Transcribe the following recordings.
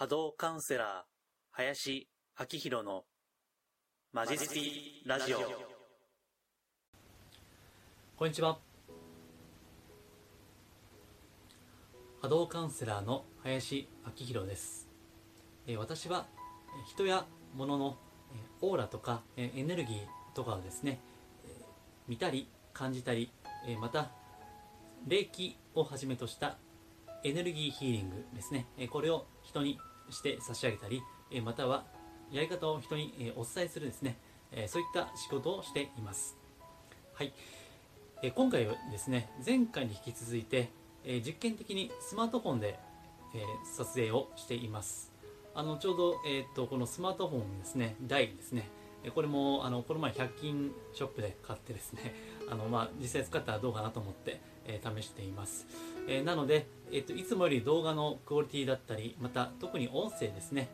波動カウンセラー、林明宏のマジスティラジオ。こんにちは。波動カウンセラーの林明宏です。え私は人や物のオーラとかえエネルギーとかをですね、見たり感じたり、えまた霊気をはじめとしたエネルギーヒーリングですね、えこれを人にして差し上げたり、えーまたはやり方を人にえーお伝えするですね、えーそういった仕事をしています。はい。えー今回はですね前回に引き続いて、えー実験的にスマートフォンで、えー撮影をしていますあのちょうど、えーとこのスマートフォンですね台ですねえこれもあのこの前100均ショップで買ってですねあの、まあ、実際使ったらどうかなと思って、えー試しています、えーなので、えーといつもより動画のクオリティだったりまた特に音声ですね。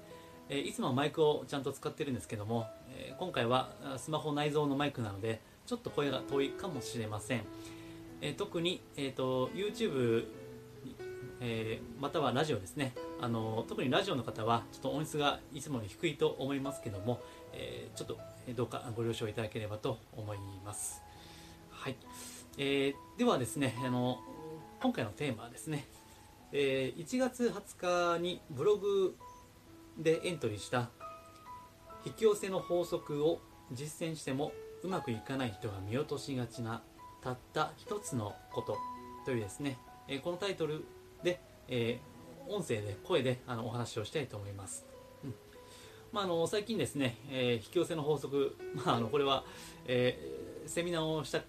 えいつもはマイクをちゃんと使ってるんですけども、え今回はスマホ内蔵のマイクなのでちょっと声が遠いかもしれません、え特に、えー、と YouTube、えーまたはラジオですね。あの特にラジオの方はちょっと音質がいつもより低いと思いますけども、えーちょっとどうかご了承いただければと思います。はい、えーではですねあの今回のテーマはですね、えー1月20日にブログでエントリーした引き寄せの法則を実践してもうまくいかない人が見落としがちなたった一つのことというですね、えーこのタイトルで、えー音声で声であのお話をしたいと思います、うん。まあ、あの最近ですね、えー引き寄せの法則、まあ、あのこれは、えーセミナーをした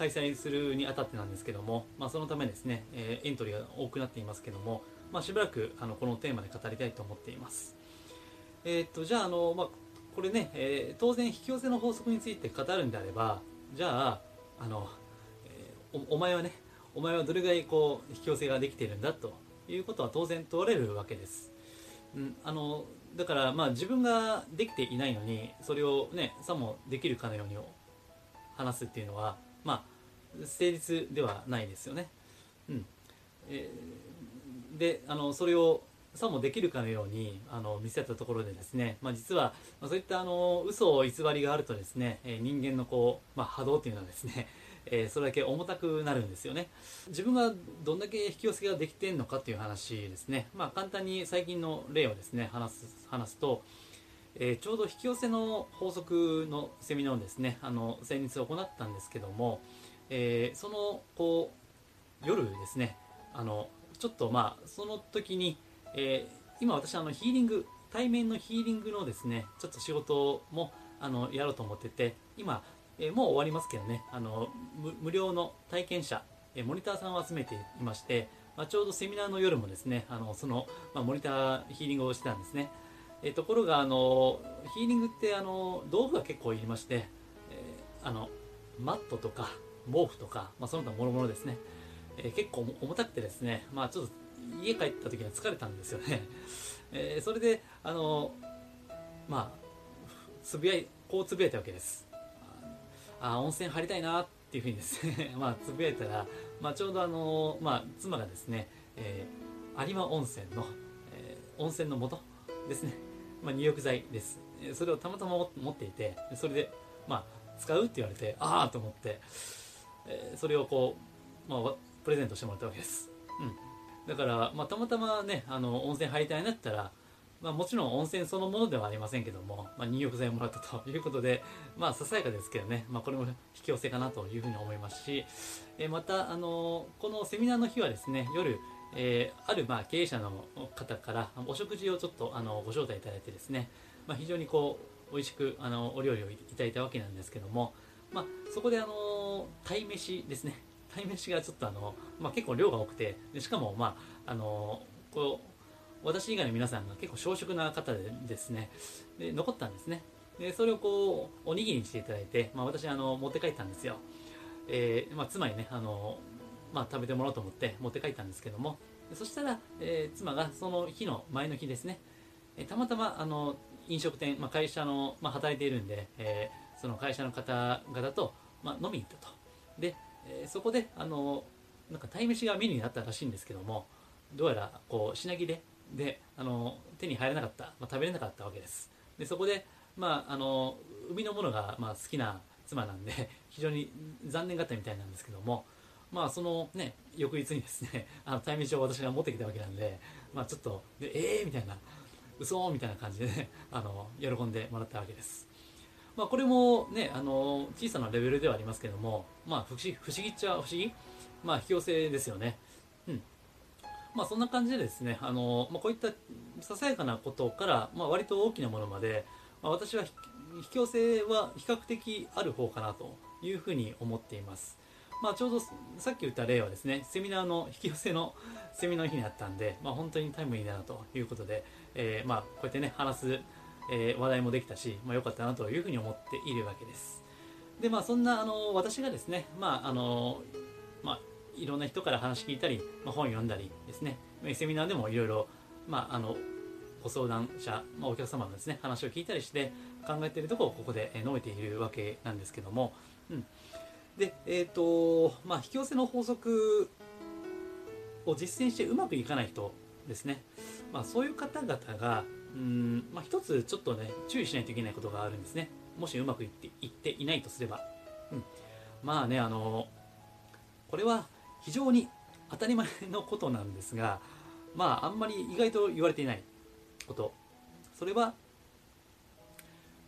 開催するにあたってなんですけども、まあ、そのためですね、えエントリーが多くなっていますけども、まあ、しばらくあのこのテーマで語りたいと思っています。えーっとじゃああの、まあ、これね、えー当然引き寄せの法則について語るんであればじゃああの、えーおお前はねお前はどれぐらいこう引き寄せができているんだということは当然問われるわけです、うん、あのだからまあ自分ができていないのにそれをねさもできるかのように話すっていうのはまあ誠実ではないですよね。うん。えーであのそれをさもできるかのようにあの見せたところでですね、まあ、実は、ま、そういったあの嘘偽りがあるとですね、え人間のこう、まあ、波動っていうのはですね、えそれだけ重たくなるんですよね。自分がどんだけ引き寄せができてんのかっていう話ですね、まあ、簡単に最近の例をですね話す話すと、えーちょうど引き寄せの法則のセミナーをですねあの先日行ったんですけども、えーそのこう夜ですねあのちょっとまあその時に、えー今私あのヒーリング対面のヒーリングのですねちょっと仕事もあのやろうと思ってて今、えもう終わりますけどねあの無料の体験者、えモニターさんを集めていまして、まあ、ちょうどセミナーの夜もですねあのその、まあ、モニターヒーリングをしてたんですね。えーところがあのヒーリングってあの道具が結構いりまして、えーあのマットとか毛布とか、まあ、その他もろもろですね、えー結構重たくてですね、まあ、ちょっと家帰った時は疲れたんですよね、えーそれであのまあつぶやいこうつぶやいたわけです。ああ温泉入りたいなっていうふうにですね。まあつぶやいたら、まあ、ちょうどあの、まあ、妻がですね、えー有馬温泉の、えー温泉の素ですね、まあ、入浴剤です。それをたまたま持っていてそれで、まあ、使うって言われてああと思って、えーそれをこう、まあ、プレゼントしてもらったわけです、うん、だから、まあ、たまたまねあの温泉入りたいなったらまあ、もちろん温泉そのものではありませんけども、まあ、入浴剤をもらったということで、まあ、ささやかですけどね、まあ、これも引き寄せかなというふうに思いますし、えーまた、あのこのセミナーの日はですね夜、えーあるまあ経営者の方からお食事をちょっとあのご招待いただいてですね、まあ、非常にこう美味しくあのお料理をいただいたわけなんですけども、まあ、そこであの鯛飯ですね。鯛飯がちょっとあの、まあ、結構量が多くてでしかもまああのこう私以外の皆さんが結構小食な方でですねで残ったんですね。でそれをこうおにぎりにしていただいて、まあ、私あの持って帰ったんですよ、えーまあ、妻にねあの、まあ、食べてもらおうと思って持って帰ったんですけども。そしたら、えー妻がその日の前の日ですね、えーたまたまあの飲食店、まあ、会社の、まあ、働いているんで、えーその会社の方々と、まあ、飲みに行ったと。で、えそこであのなんか鯛めしがメニューになったらしいんですけどもどうやらこう品切れであの手に入らなかった、まあ、食べれなかったわけです。でそこで、まあ、あの海のものが、まあ、好きな妻なんで 非常に残念がったみたいなんですけどもまあそのね翌日にですね あの対面書を私が持ってきたわけなんでまあちょっとでええー、みたいな嘘？みたいな感じでねあの喜んでもらったわけです。まあこれもねあの小さなレベルではありますけどもまあ不思議不思議っちゃ不思議？まあ引き寄せですよね。うん。まあそんな感じでですねあの、まあ、こういったささやかなことから、まあ、割と大きなものまで、まあ、私は引き寄せは比較的ある方かなというふうに思っています。まあ、ちょうどさっき言った例はですね、セミナーの引き寄せのセミナーの日にあったんで、まあ、本当にタイムリーだなということで、えー、まあ、こうやってね、話す、えー、話題もできたし、まあ、良かったなというふうに思っているわけです。で、まあ、そんな、あの、私がですね、まあ、あの、まあ、いろんな人から話聞いたり、まあ、本読んだりですね、セミナーでもいろいろ、まあ、あの、ご相談者、まあ、お客様のですね、話を聞いたりして考えているところをここで述べているわけなんですけども、うん。で、えっ、ー、と、まあ、引き寄せの法則を実践してうまくいかない人ですね。まあ、そういう方々が、うん、まあ、一つちょっとね、注意しないといけないことがあるんですね。もしうまくいっていっていないとすれば。うん。まあね、あの、これは非常に当たり前のことなんですが、まあ、あんまり意外と言われていないことそれは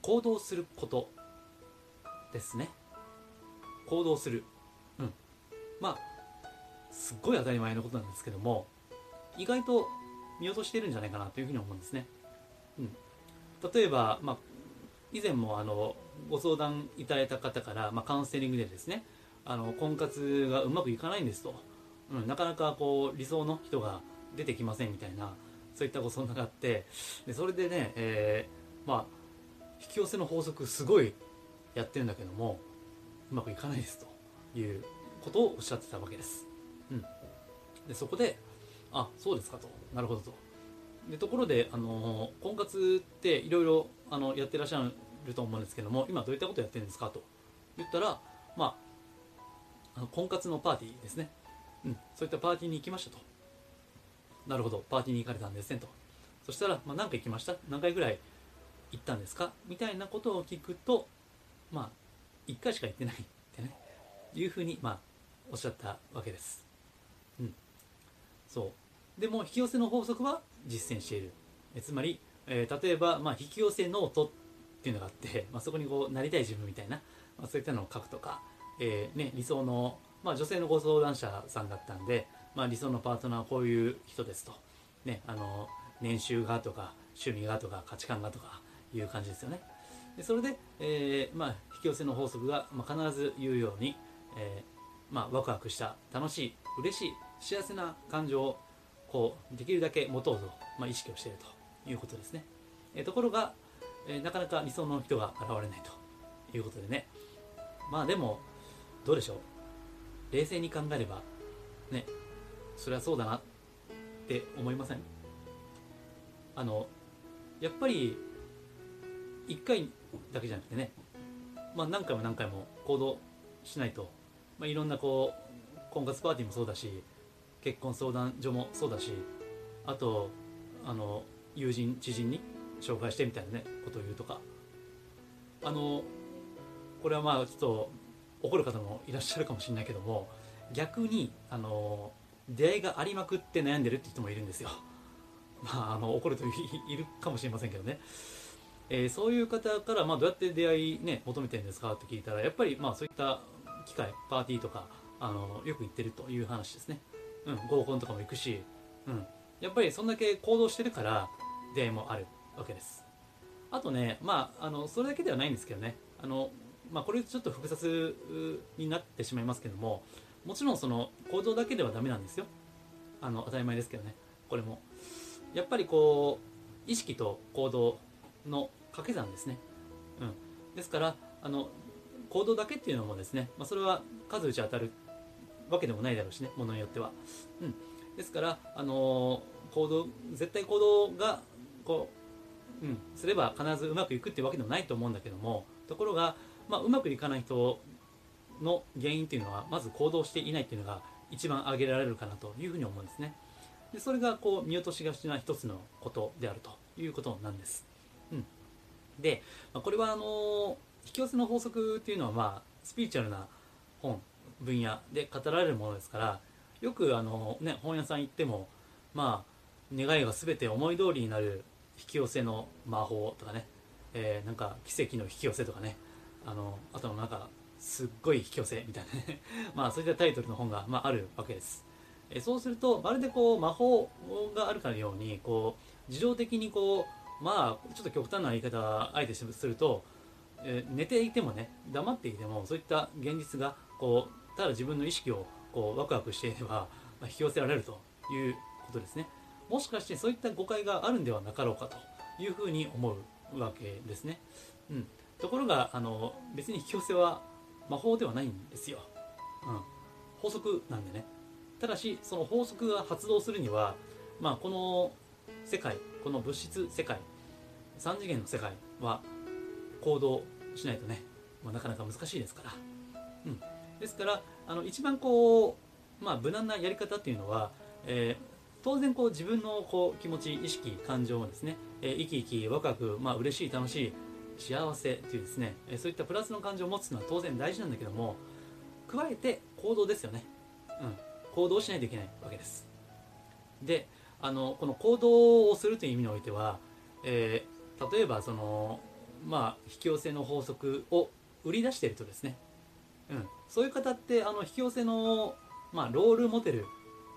行動することですね行動する。うん。まあすっごい当たり前のことなんですけども意外と見落としているんじゃないかなというふうに思うんですね、うん、例えば、まあ、以前もあのご相談いただいた方から、まあ、カウンセリングでですねあの婚活がうまくいかないんですと、うん、なかなかこう理想の人が出てきませんみたいなそういったご相談があってでそれでね、えー、まあ引き寄せの法則すごいやってるんだけどもうまくいかないですということをおっしゃってたわけです。うん、でそこであそうですかと。なるほどと。でところで、あの婚活っていろいろやってらっしゃると思うんですけども今どういったことやってるんですかと。言ったらまああの婚活のパーティーですね、うん、そういったパーティーに行きましたと。なるほど。パーティーに行かれたんですねと。そしたら、まあ、何回行きました？何回ぐらい行ったんですか？みたいなことを聞くとまあ1回しか行ってないってねいうふうにまあおっしゃったわけです。うん。そう。でも引き寄せの法則は実践している。えつまり、えー、例えば、まあ、引き寄せノートっていうのがあって、まあ、そこにこうなりたい自分みたいな、まあ、そういったのを書くとか、えーね、理想の、まあ、女性のご相談者さんだったんで、まあ、理想のパートナーはこういう人ですと、ね、あの年収がとか趣味がとか価値観がとかいう感じですよね。でそれで、えー、まあ、引き寄せの法則が、まあ、必ず言うように、えー、まあ、ワクワクした楽しい嬉しい幸せな感情をこうできるだけ持とうと、まあ、意識をしているということですね、えー、ところが、えなかなか理想の人が現れないということでね。まあでもどうでしょう。冷静に考えればねそれはそうだなって思いません？あのやっぱり1回だけじゃなくてね、まあ、何回も何回も行動しないと、まあ、いろんなこう婚活パーティーもそうだし結婚相談所もそうだしあとあの友人知人に紹介してみたいなねことを言うとかあのこれはまあちょっと怒る方もいらっしゃるかもしれないけども逆にあの出会いがありまくって悩んでるって人もいるんですよ。まあ、あの怒るといるかもしれませんけどね。えー、そういう方からまあどうやって出会い、ね、求めてるんですかって聞いたらやっぱりまあそういった機会パーティーとかあのよく行ってるという話ですね、うん、合コンとかも行くし、うん、やっぱりそんだけ行動してるから出会いもあるわけです。あとねまああのそれだけではないんですけどね。あの、まあ、これちょっと複雑になってしまいますけどももちろんその行動だけではダメなんですよ。あの当たり前ですけどね。これも。やっぱりこう意識と行動の掛け算ですね、うん、ですからあの行動だけっていうのもですね、まあ、それは数打ち当たるわけでもないだろうしねものによっては、うん、ですからあの行動絶対行動がこう、うん、すれば必ずうまくいくっていうわけでもないと思うんだけどもところが、まあ、うまくいかない人の原因っていうのはまず行動していないっていうのが一番挙げられるかなというふうに思うんですね。でそれがこう見落としがちな一つのことであるということなんです、うん、で、まあこれはあの引き寄せの法則っていうのはまあスピリチュアルな本分野で語られるものですからよくあの、ね、本屋さん行ってもまあ願いが全て思い通りになる引き寄せの魔法とかね、えーなんか奇跡の引き寄せとかねあのあとなんかすっごい引き寄せみたいなね まあそういったタイトルの本が、まあ、あるわけです、えそうするとまるでこう魔法があるかのようにこう自動的にこうまあちょっと極端な言い方はあえてすると、えー寝ていてもね黙っていてもそういった現実がこうただ自分の意識をこうワクワクしていれば、まあ、引き寄せられるということですね。もしかしてそういった誤解があるんではなかろうかというふうに思うわけですね、うん、ところがあの別に引き寄せは魔法ではないんですよ、うん、法則なんでね。ただしその法則が発動するには、まあ、この世界この物質世界3次元の世界は行動しないとね、まあ、なかなか難しいですから、うん、ですからあの一番こう、まあ、無難なやり方っていうのは、えー当然こう自分のこう気持ち意識感情をですね、えー生き生きワクワク、まあ嬉しい楽しい幸せというですね、えーそういったプラスの感情を持つのは当然大事なんだけども加えて行動ですよね、うん、行動しないといけないわけです。であのこの行動をするという意味においては、えー例えばそのまあ引き寄せの法則を売り出してるとですね、うん、そういう方ってあの引き寄せの、まあ、ロールモデル、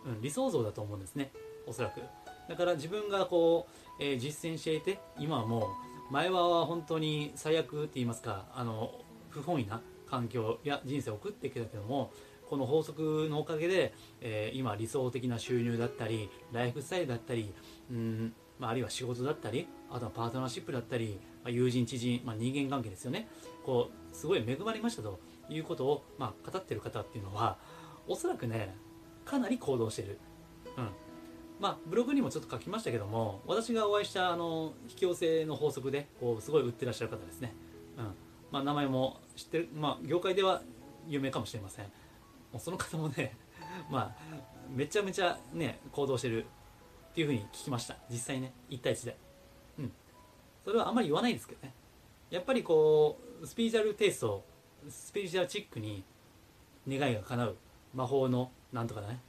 うん、理想像だと思うんですね。おそらく。だから自分がこう、えー実践していて今はもう前は本当に最悪って言いますかあの不本意な環境や人生を送ってきたけどもこの法則のおかげで、えー今理想的な収入だったりライフスタイルだったりうん、まあ、あるいは仕事だったりあとはパートナーシップだったり、まあ、友人知人、まあ、人間関係ですよね。こうすごい恵まれましたということを、まあ、語ってる方っていうのはおそらくねかなり行動してる、うん。まあ、ブログにもちょっと書きましたけども私がお会いしたあの引き寄せの法則でこうすごい売ってらっしゃる方ですね、うん。まあ、名前も知ってる、まあ、業界では有名かもしれません。もうその方もね まあめちゃめちゃね行動してる。っていうふうに聞きました。実際ね1対1で。うん。それはあんまり言わないですけどね。やっぱりこうスピリチュアルテイストスピリチュアルチックに願いが叶う。魔法のなんとかだね。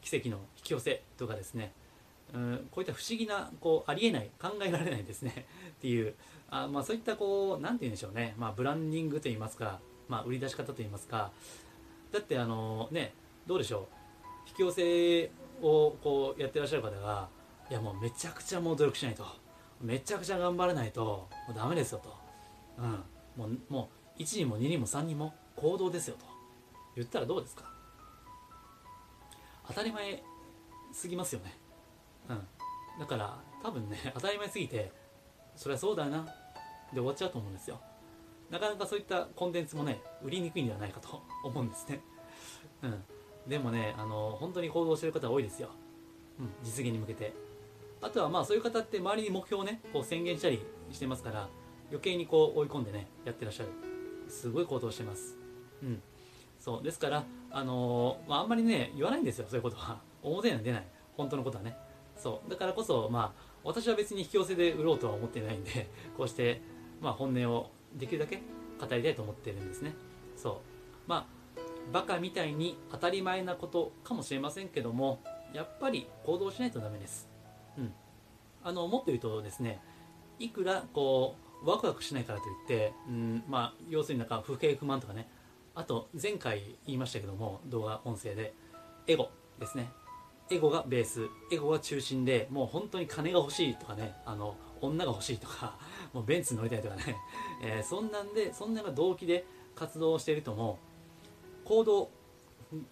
奇跡の引き寄せとかですね。うん。こういった不思議なこうありえない考えられないですね。っていう。あ、まあ、そういったこうなんて言うんでしょうね、まあ、ブランディングといいますか、まあ、売り出し方といいますか。だってあのねどうでしょう。引き寄せをこうやってらっしゃる方がいやもうめちゃくちゃもう努力しないとめちゃくちゃ頑張らないともうダメですよと、うん、もうもう1にも2にも3にも行動ですよと。言ったらどうですか？当たり前すぎますよね。うん。だから多分ね 当たり前すぎてそりゃそうだな。で終わっちゃうと思うんですよ。なかなかそういったコンテンツもね売りにくいんではないかと思うんですね。うん。でもねあの本当に行動してる方多いですよ、うん、実現に向けて。あとはまあそういう方って周りに目標をねこう宣言したりしてますから余計にこう追い込んでねやってらっしゃる。すごい行動してます。うん。そう。ですからあのーまあ、あんまりね言わないんですよそういうことは。表には出ない。本当のことはね。そう。だからこそまあ私は別に引き寄せで売ろうとは思っていないんでこうして、まあ、本音をできるだけ語りたいと思ってるんですね。そう。まあバカみたいに当たり前なことかもしれませんけどもやっぱり行動しないとダメです。うん。あのもっと言うとですねいくらこうワクワクしないからといって、うん、まあ要するになんか不平不満とかね。あと前回言いましたけども動画音声でエゴですね。エゴがベース。エゴが中心でもう本当に金が欲しいとかね。あの女が欲しいとか もうベンツ乗りたいとかね、えーそんなんでそんなような動機で活動しているとも行動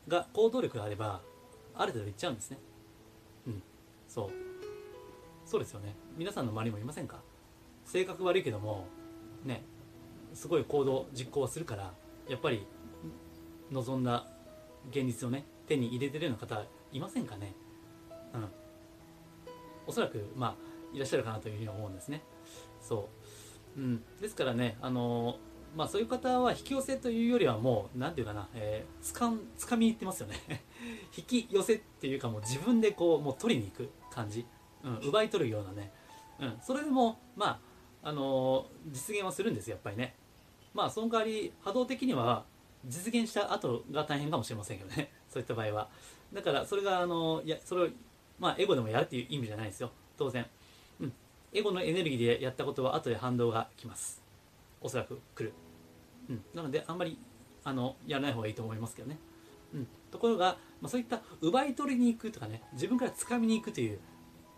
が行動力があればある程度いっちゃうんですね。うん。そう。そうですよね。皆さんの周りもいませんか？性格悪いけどもねすごい行動実行はするからやっぱり望んだ現実をね手に入れてるような方いませんかね？うん。おそらくまあいらっしゃるかなというふうに思うんですね。そう、うん、ですからねあのまあそういう方は引き寄せというよりはもう何て言うかな、えー、つかんつかみに行ってますよね。引き寄せっていうかもう自分でこうもう取りに行く感じ、うん、奪い取るようなね、うん、それでもまああのー、実現はするんですやっぱりね。まあその代わり波動的には実現した後が大変かもしれませんけどね。そういった場合は。だからそれがあのいやそれをまあエゴでもやるっていう意味じゃないですよ。当然。うん。エゴのエネルギーでやったことは後で反動が来ます。おそらく来る。うん、なのであんまりあのやらない方がいいと思いますけどね、うん、ところが、まあ、そういった奪い取りに行くとかね自分から掴みに行くという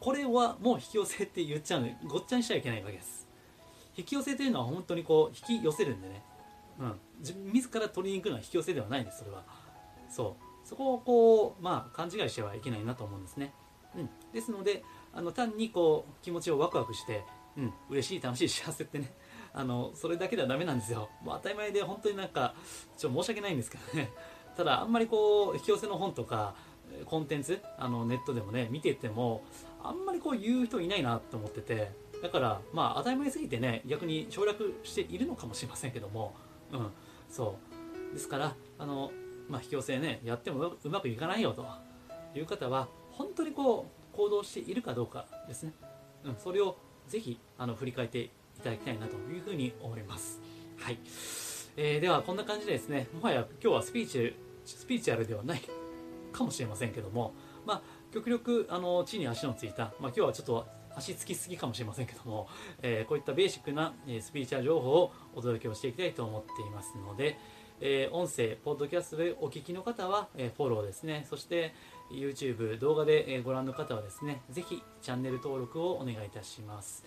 これはもう引き寄せって言っちゃうのでごっちゃにしちゃいけないわけです。引き寄せというのは本当にこう引き寄せるんでね、うん、自自ら取りに行くのは引き寄せではないんですそれは。そう。そこをこうまあ勘違いしてはいけないなと思うんですね、うん、ですのであの単にこう気持ちをワクワクして、うん、嬉しい楽しい幸せってね。あのそれだけではダメなんですよ。もう当たり前で本当になんかちょっと申し訳ないんですけどね。ただあんまりこう引き寄せの本とかコンテンツあのネットでもね見ててもあんまりこう言う人いないなと思ってて。だからまあ当たり前すぎてね逆に省略しているのかもしれませんけども。うん。そう。ですからあのまあ引き寄せねやってもうまくいかないよと。いう方は本当にこう行動しているかどうかですね、うん、それをぜひあの振り返っていただきたいなというふうに思います。はい。えー、では、こんな感じでですね、もはや今日はスピーチスピーチュアルではないかもしれませんけども、まあ、極力、あの、地に足のついた、まあ、今日はちょっと足つきすぎかもしれませんけども、えー、こういったベーシックな、えスピーチャー情報をお届けをしていきたいと思っていますので、えー、音声、ポッドキャストでお聞きの方は、えー、フォローですね、そして YouTube 動画で、えご覧の方はですね、ぜひチャンネル登録をお願いいたします。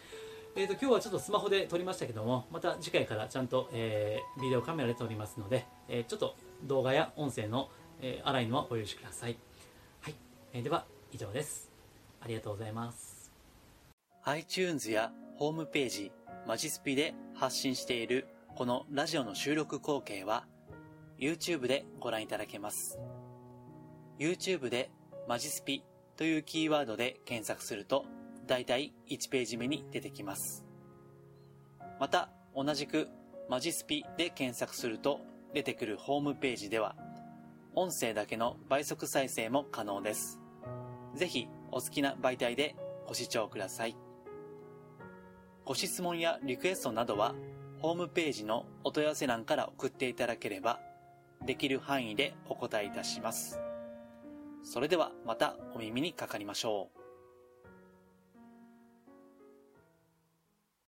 えーと、今日はちょっとスマホで撮りましたけどもまた次回からちゃんと、えー、ビデオカメラで撮りますので、えー、ちょっと動画や音声の、えー、洗いのはお許しください、はい。えー、では以上です。ありがとうございます。iTunes やホームページマジスピで発信しているこのラジオの収録光景は YouTube でご覧いただけます。YouTube でマジスピというキーワードで検索するとだいたい1ページ目に出てきます。また、同じくマジスピで検索すると出てくるホームページでは、音声だけの倍速再生も可能です。ぜひお好きな媒体でご視聴ください。ご質問やリクエストなどは、ホームページのお問い合わせ欄から送っていただければ、できる範囲でお答えいたします。それではまたお耳にかかりましょう。